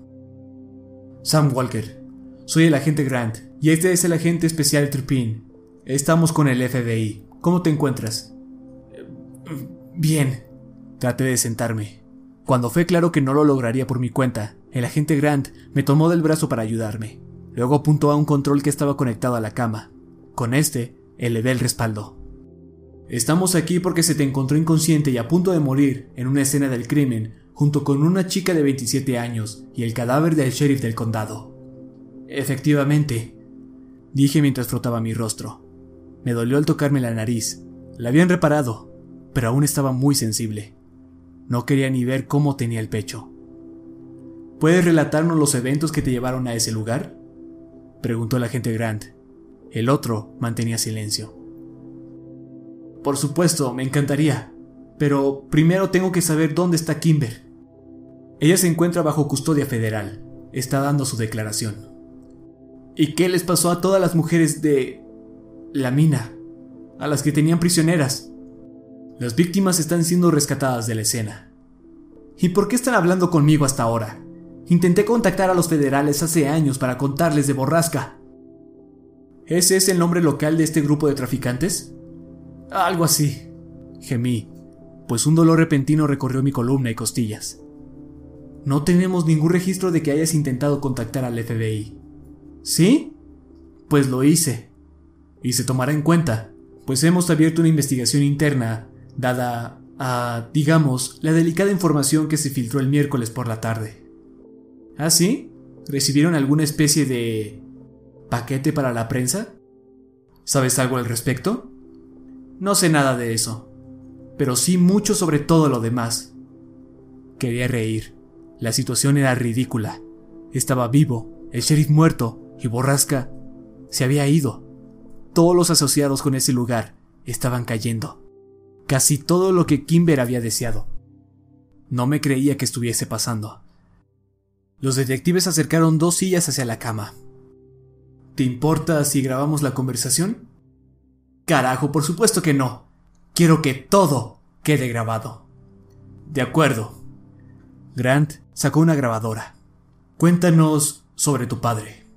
Speaker 1: Sam Walker, soy el agente Grant y este es el agente especial Turpin. Estamos con el FBI. ¿Cómo te encuentras? Bien. Traté de sentarme. Cuando fue claro que no lo lograría por mi cuenta, el agente Grant me tomó del brazo para ayudarme. Luego apuntó a un control que estaba conectado a la cama. Con este, elevé el respaldo. Estamos aquí porque se te encontró inconsciente y a punto de morir en una escena del crimen junto con una chica de 27 años y el cadáver del sheriff del condado. Efectivamente, dije mientras frotaba mi rostro. Me dolió al tocarme la nariz. La habían reparado, pero aún estaba muy sensible. No quería ni ver cómo tenía el pecho. ¿Puedes relatarnos los eventos que te llevaron a ese lugar? preguntó el agente Grant. El otro mantenía silencio. Por supuesto, me encantaría, pero primero tengo que saber dónde está Kimber. Ella se encuentra bajo custodia federal. Está dando su declaración. ¿Y qué les pasó a todas las mujeres de... la mina? A las que tenían prisioneras. Las víctimas están siendo rescatadas de la escena. ¿Y por qué están hablando conmigo hasta ahora? Intenté contactar a los federales hace años para contarles de Borrasca. ¿Ese es el nombre local de este grupo de traficantes? Algo así. Gemí, pues un dolor repentino recorrió mi columna y costillas. No tenemos ningún registro de que hayas intentado contactar al FBI. ¿Sí? Pues lo hice. Y se tomará en cuenta, pues hemos abierto una investigación interna dada a, digamos, la delicada información que se filtró el miércoles por la tarde. ¿Ah, sí? ¿Recibieron alguna especie de... paquete para la prensa? ¿Sabes algo al respecto? No sé nada de eso, pero sí mucho sobre todo lo demás. Quería reír. La situación era ridícula. Estaba vivo, el sheriff muerto y Borrasca se había ido. Todos los asociados con ese lugar estaban cayendo casi todo lo que Kimber había deseado. No me creía que estuviese pasando. Los detectives acercaron dos sillas hacia la cama. ¿Te importa si grabamos la conversación? Carajo, por supuesto que no. Quiero que todo quede grabado. De acuerdo. Grant sacó una grabadora. Cuéntanos sobre tu padre.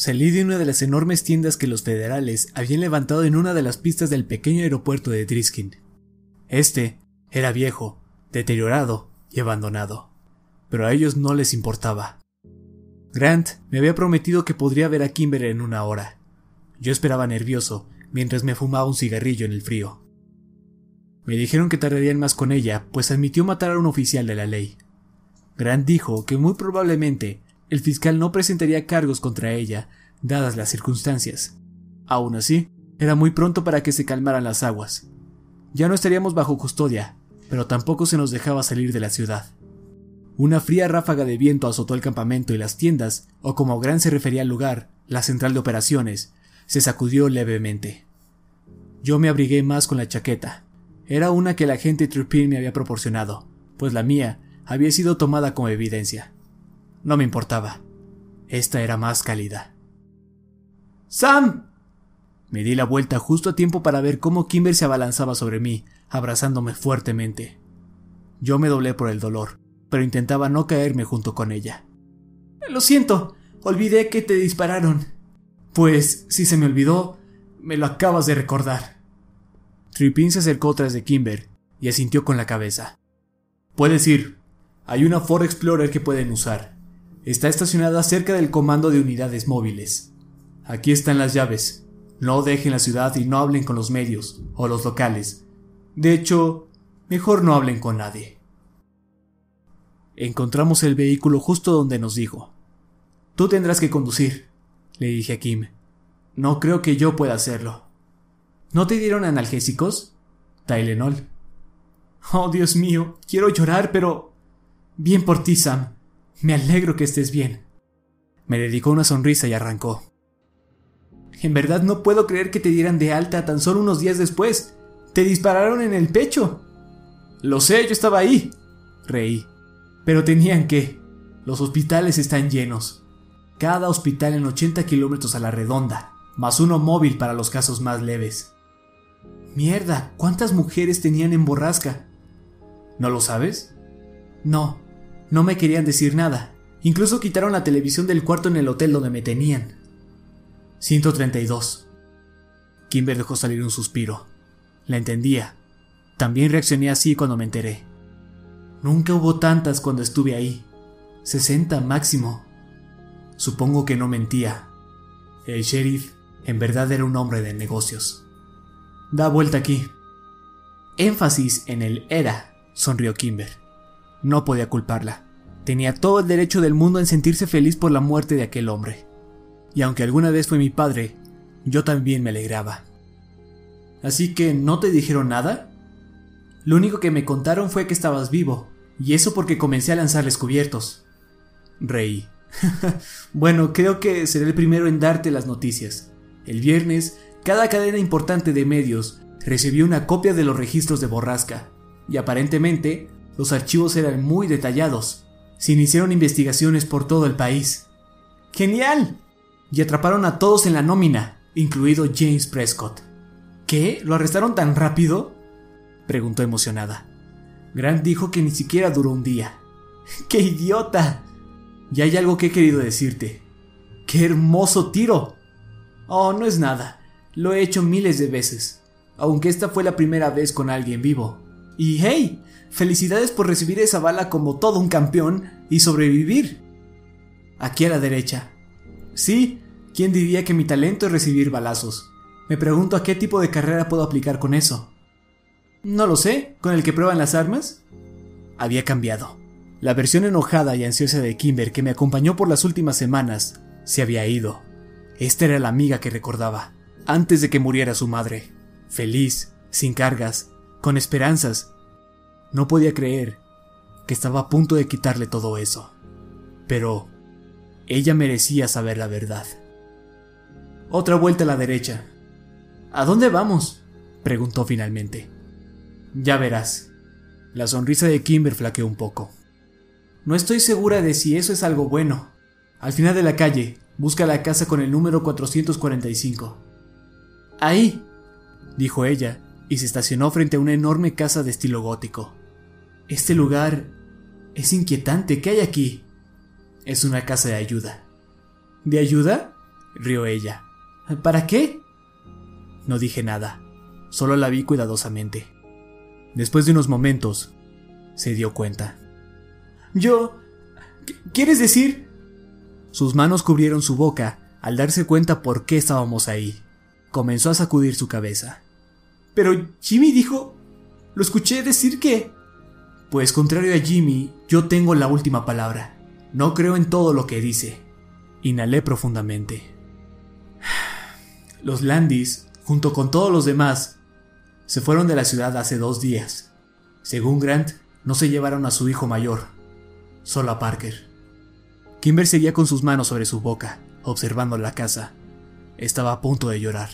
Speaker 1: Salí de una de las enormes tiendas que los federales habían levantado en una de las pistas del pequeño aeropuerto de Driskin. Este era viejo, deteriorado y abandonado, pero a ellos no les importaba. Grant me había prometido que podría ver a Kimber en una hora. Yo esperaba nervioso mientras me fumaba un cigarrillo en el frío. Me dijeron que tardarían más con ella, pues admitió matar a un oficial de la ley. Grant dijo que muy probablemente el fiscal no presentaría cargos contra ella, dadas las circunstancias. Aún así, era muy pronto para que se calmaran las aguas. Ya no estaríamos bajo custodia, pero tampoco se nos dejaba salir de la ciudad. Una fría ráfaga de viento azotó el campamento y las tiendas, o como Gran se refería al lugar, la central de operaciones, se sacudió levemente. Yo me abrigué más con la chaqueta. Era una que el agente Turpin me había proporcionado, pues la mía había sido tomada como evidencia. No me importaba. Esta era más cálida. ¡Sam! Me di la vuelta justo a tiempo para ver cómo Kimber se abalanzaba sobre mí, abrazándome fuertemente. Yo me doblé por el dolor, pero intentaba no caerme junto con ella. Lo siento, olvidé que te dispararon. Pues, si se me olvidó, me lo acabas de recordar. Tripin se acercó tras de Kimber y asintió con la cabeza. Puedes ir. Hay una Ford Explorer que pueden usar. Está estacionada cerca del comando de unidades móviles. Aquí están las llaves. No dejen la ciudad y no hablen con los medios o los locales. De hecho, mejor no hablen con nadie. Encontramos el vehículo justo donde nos dijo. Tú tendrás que conducir, le dije a Kim. No creo que yo pueda hacerlo. ¿No te dieron analgésicos? Tylenol. Oh, Dios mío, quiero llorar, pero... Bien por ti, Sam. Me alegro que estés bien. Me dedicó una sonrisa y arrancó. En verdad no puedo creer que te dieran de alta tan solo unos días después. Te dispararon en el pecho. Lo sé, yo estaba ahí. Reí. Pero tenían que. Los hospitales están llenos. Cada hospital en 80 kilómetros a la redonda, más uno móvil para los casos más leves. Mierda, ¿cuántas mujeres tenían en borrasca? ¿No lo sabes? No, no me querían decir nada. Incluso quitaron la televisión del cuarto en el hotel donde me tenían. 132. Kimber dejó salir un suspiro. La entendía. También reaccioné así cuando me enteré. Nunca hubo tantas cuando estuve ahí. 60 máximo. Supongo que no mentía. El sheriff en verdad era un hombre de negocios. Da vuelta aquí. Énfasis en el era, sonrió Kimber. No podía culparla. Tenía todo el derecho del mundo en sentirse feliz por la muerte de aquel hombre. Y aunque alguna vez fue mi padre, yo también me alegraba. Así que, ¿no te dijeron nada? Lo único que me contaron fue que estabas vivo, y eso porque comencé a lanzarles cubiertos. Reí. bueno, creo que seré el primero en darte las noticias. El viernes, cada cadena importante de medios recibió una copia de los registros de Borrasca, y aparentemente los archivos eran muy detallados. Se iniciaron investigaciones por todo el país. ¡Genial! Y atraparon a todos en la nómina, incluido James Prescott. ¿Qué? ¿Lo arrestaron tan rápido? preguntó emocionada. Grant dijo que ni siquiera duró un día. ¡Qué idiota! Y hay algo que he querido decirte. ¡Qué hermoso tiro! Oh, no es nada. Lo he hecho miles de veces. Aunque esta fue la primera vez con alguien vivo. Y hey, felicidades por recibir esa bala como todo un campeón y sobrevivir. Aquí a la derecha. Sí, ¿quién diría que mi talento es recibir balazos? Me pregunto a qué tipo de carrera puedo aplicar con eso. No lo sé, ¿con el que prueban las armas? Había cambiado. La versión enojada y ansiosa de Kimber que me acompañó por las últimas semanas se había ido. Esta era la amiga que recordaba, antes de que muriera su madre. Feliz, sin cargas, con esperanzas. No podía creer que estaba a punto de quitarle todo eso. Pero ella merecía saber la verdad. Otra vuelta a la derecha, ¿A dónde vamos? preguntó finalmente. Ya verás. La sonrisa de Kimber flaqueó un poco. No estoy segura de si eso es algo bueno. Al final de la calle, busca la casa con el número 445. Ahí, dijo ella, y se estacionó frente a una enorme casa de estilo gótico. Este lugar es inquietante. ¿Qué hay aquí? Es una casa de ayuda. ¿De ayuda? rió ella. ¿Para qué? No dije nada, solo la vi cuidadosamente. Después de unos momentos, se dio cuenta. Yo... ¿Quieres decir? Sus manos cubrieron su boca al darse cuenta por qué estábamos ahí. Comenzó a sacudir su cabeza. Pero Jimmy dijo... Lo escuché decir que... Pues contrario a Jimmy, yo tengo la última palabra. No creo en todo lo que dice. Inhalé profundamente. Los Landis junto con todos los demás, se fueron de la ciudad hace dos días. Según Grant, no se llevaron a su hijo mayor, solo a Parker. Kimber seguía con sus manos sobre su boca, observando la casa. Estaba a punto de llorar.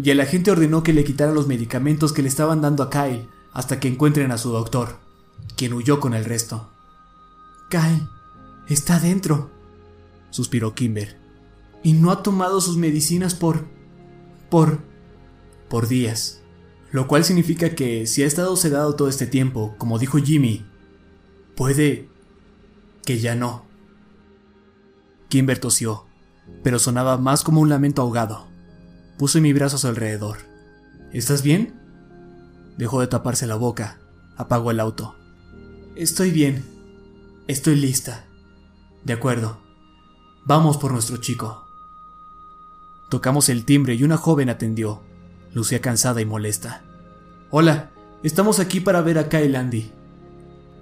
Speaker 1: Y el agente ordenó que le quitaran los medicamentos que le estaban dando a Kyle hasta que encuentren a su doctor, quien huyó con el resto. Kyle, está dentro, suspiró Kimber. Y no ha tomado sus medicinas por por por días. Lo cual significa que si ha estado sedado todo este tiempo, como dijo Jimmy, puede que ya no. Kimber tosió, pero sonaba más como un lamento ahogado. Puse mi brazo alrededor. ¿Estás bien? Dejó de taparse la boca. Apagó el auto. Estoy bien. Estoy lista. De acuerdo. Vamos por nuestro chico. Tocamos el timbre y una joven atendió. Lucía cansada y molesta. Hola, estamos aquí para ver a Kyle Landy.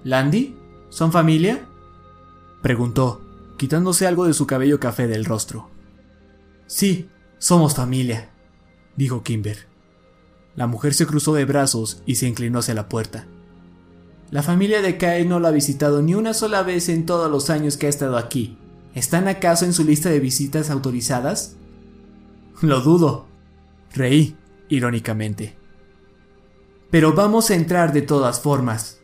Speaker 1: ¿Landy? ¿Son familia? Preguntó, quitándose algo de su cabello café del rostro. Sí, somos familia, dijo Kimber. La mujer se cruzó de brazos y se inclinó hacia la puerta. La familia de Kyle no la ha visitado ni una sola vez en todos los años que ha estado aquí. ¿Están acaso en su lista de visitas autorizadas? Lo dudo. Reí, irónicamente. Pero vamos a entrar de todas formas,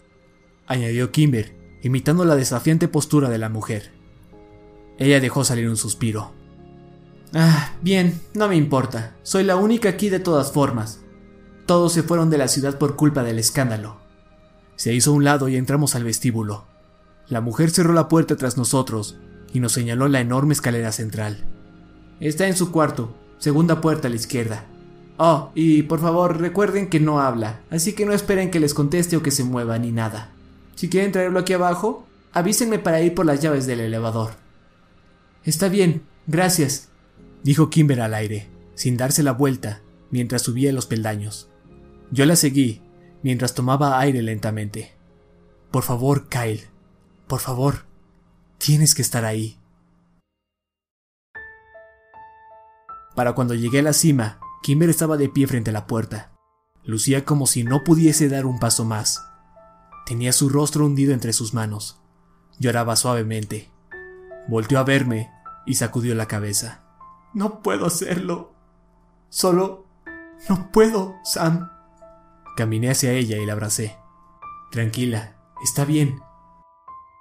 Speaker 1: añadió Kimber, imitando la desafiante postura de la mujer. Ella dejó salir un suspiro. Ah, bien, no me importa. Soy la única aquí de todas formas. Todos se fueron de la ciudad por culpa del escándalo. Se hizo a un lado y entramos al vestíbulo. La mujer cerró la puerta tras nosotros y nos señaló la enorme escalera central. Está en su cuarto, segunda puerta a la izquierda. Oh, y por favor recuerden que no habla, así que no esperen que les conteste o que se mueva ni nada. Si quieren traerlo aquí abajo, avísenme para ir por las llaves del elevador. Está bien, gracias, dijo Kimber al aire, sin darse la vuelta, mientras subía los peldaños. Yo la seguí, mientras tomaba aire lentamente. Por favor, Kyle, por favor, tienes que estar ahí. Para cuando llegué a la cima, Kimber estaba de pie frente a la puerta. Lucía como si no pudiese dar un paso más. Tenía su rostro hundido entre sus manos. Lloraba suavemente. Volteó a verme y sacudió la cabeza. No puedo hacerlo. Solo... No puedo, Sam. Caminé hacia ella y la abracé. Tranquila, está bien.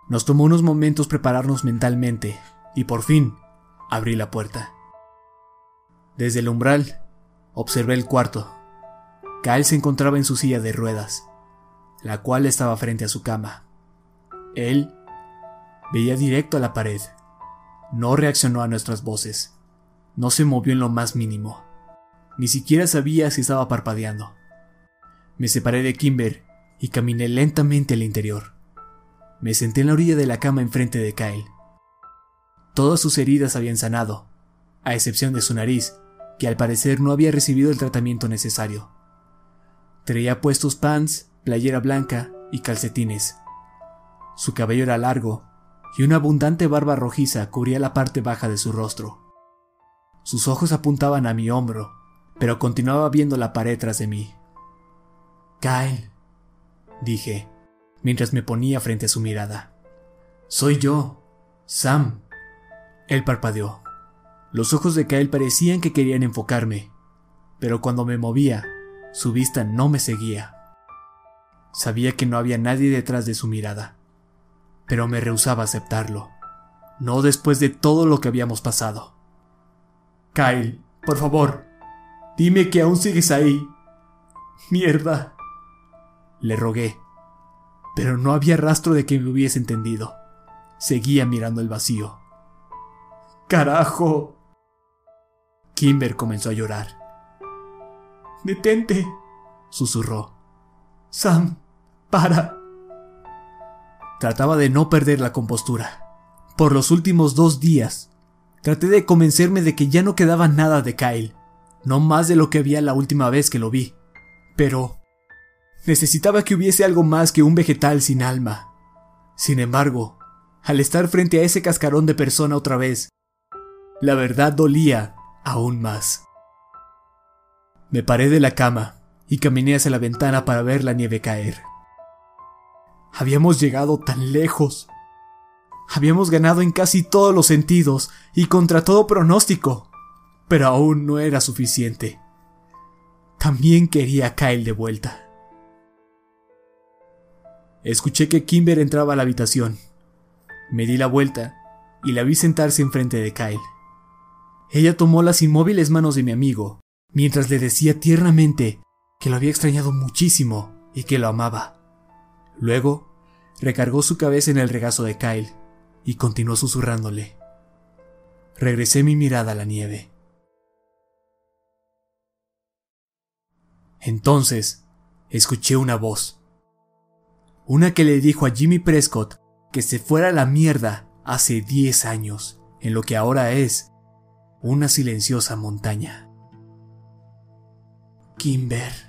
Speaker 1: Nos tomó unos momentos prepararnos mentalmente y por fin abrí la puerta. Desde el umbral observé el cuarto. Kyle se encontraba en su silla de ruedas, la cual estaba frente a su cama. Él veía directo a la pared. No reaccionó a nuestras voces. No se movió en lo más mínimo. Ni siquiera sabía si estaba parpadeando. Me separé de Kimber y caminé lentamente al interior. Me senté en la orilla de la cama enfrente de Kyle. Todas sus heridas habían sanado, a excepción de su nariz, que al parecer no había recibido el tratamiento necesario. Traía puestos pants, playera blanca y calcetines. Su cabello era largo y una abundante barba rojiza cubría la parte baja de su rostro. Sus ojos apuntaban a mi hombro, pero continuaba viendo la pared tras de mí. Kyle, dije, mientras me ponía frente a su mirada. Soy yo, Sam. Él parpadeó. Los ojos de Kyle parecían que querían enfocarme, pero cuando me movía, su vista no me seguía. Sabía que no había nadie detrás de su mirada, pero me rehusaba aceptarlo, no después de todo lo que habíamos pasado. Kyle, por favor, dime que aún sigues ahí. Mierda. Le rogué, pero no había rastro de que me hubiese entendido. Seguía mirando el vacío. ¡Carajo! Kimber comenzó a llorar. Detente, susurró. Sam, para. Trataba de no perder la compostura. Por los últimos dos días, traté de convencerme de que ya no quedaba nada de Kyle, no más de lo que había la última vez que lo vi. Pero necesitaba que hubiese algo más que un vegetal sin alma. Sin embargo, al estar frente a ese cascarón de persona otra vez, la verdad dolía aún más. Me paré de la cama y caminé hacia la ventana para ver la nieve caer. Habíamos llegado tan lejos. Habíamos ganado en casi todos los sentidos y contra todo pronóstico, pero aún no era suficiente. También quería a Kyle de vuelta. Escuché que Kimber entraba a la habitación. Me di la vuelta y la vi sentarse enfrente de Kyle. Ella tomó las inmóviles manos de mi amigo, mientras le decía tiernamente que lo había extrañado muchísimo y que lo amaba. Luego, recargó su cabeza en el regazo de Kyle y continuó susurrándole. Regresé mi mirada a la nieve. Entonces, escuché una voz. Una que le dijo a Jimmy Prescott que se fuera a la mierda hace 10 años, en lo que ahora es una silenciosa montaña. Kimber.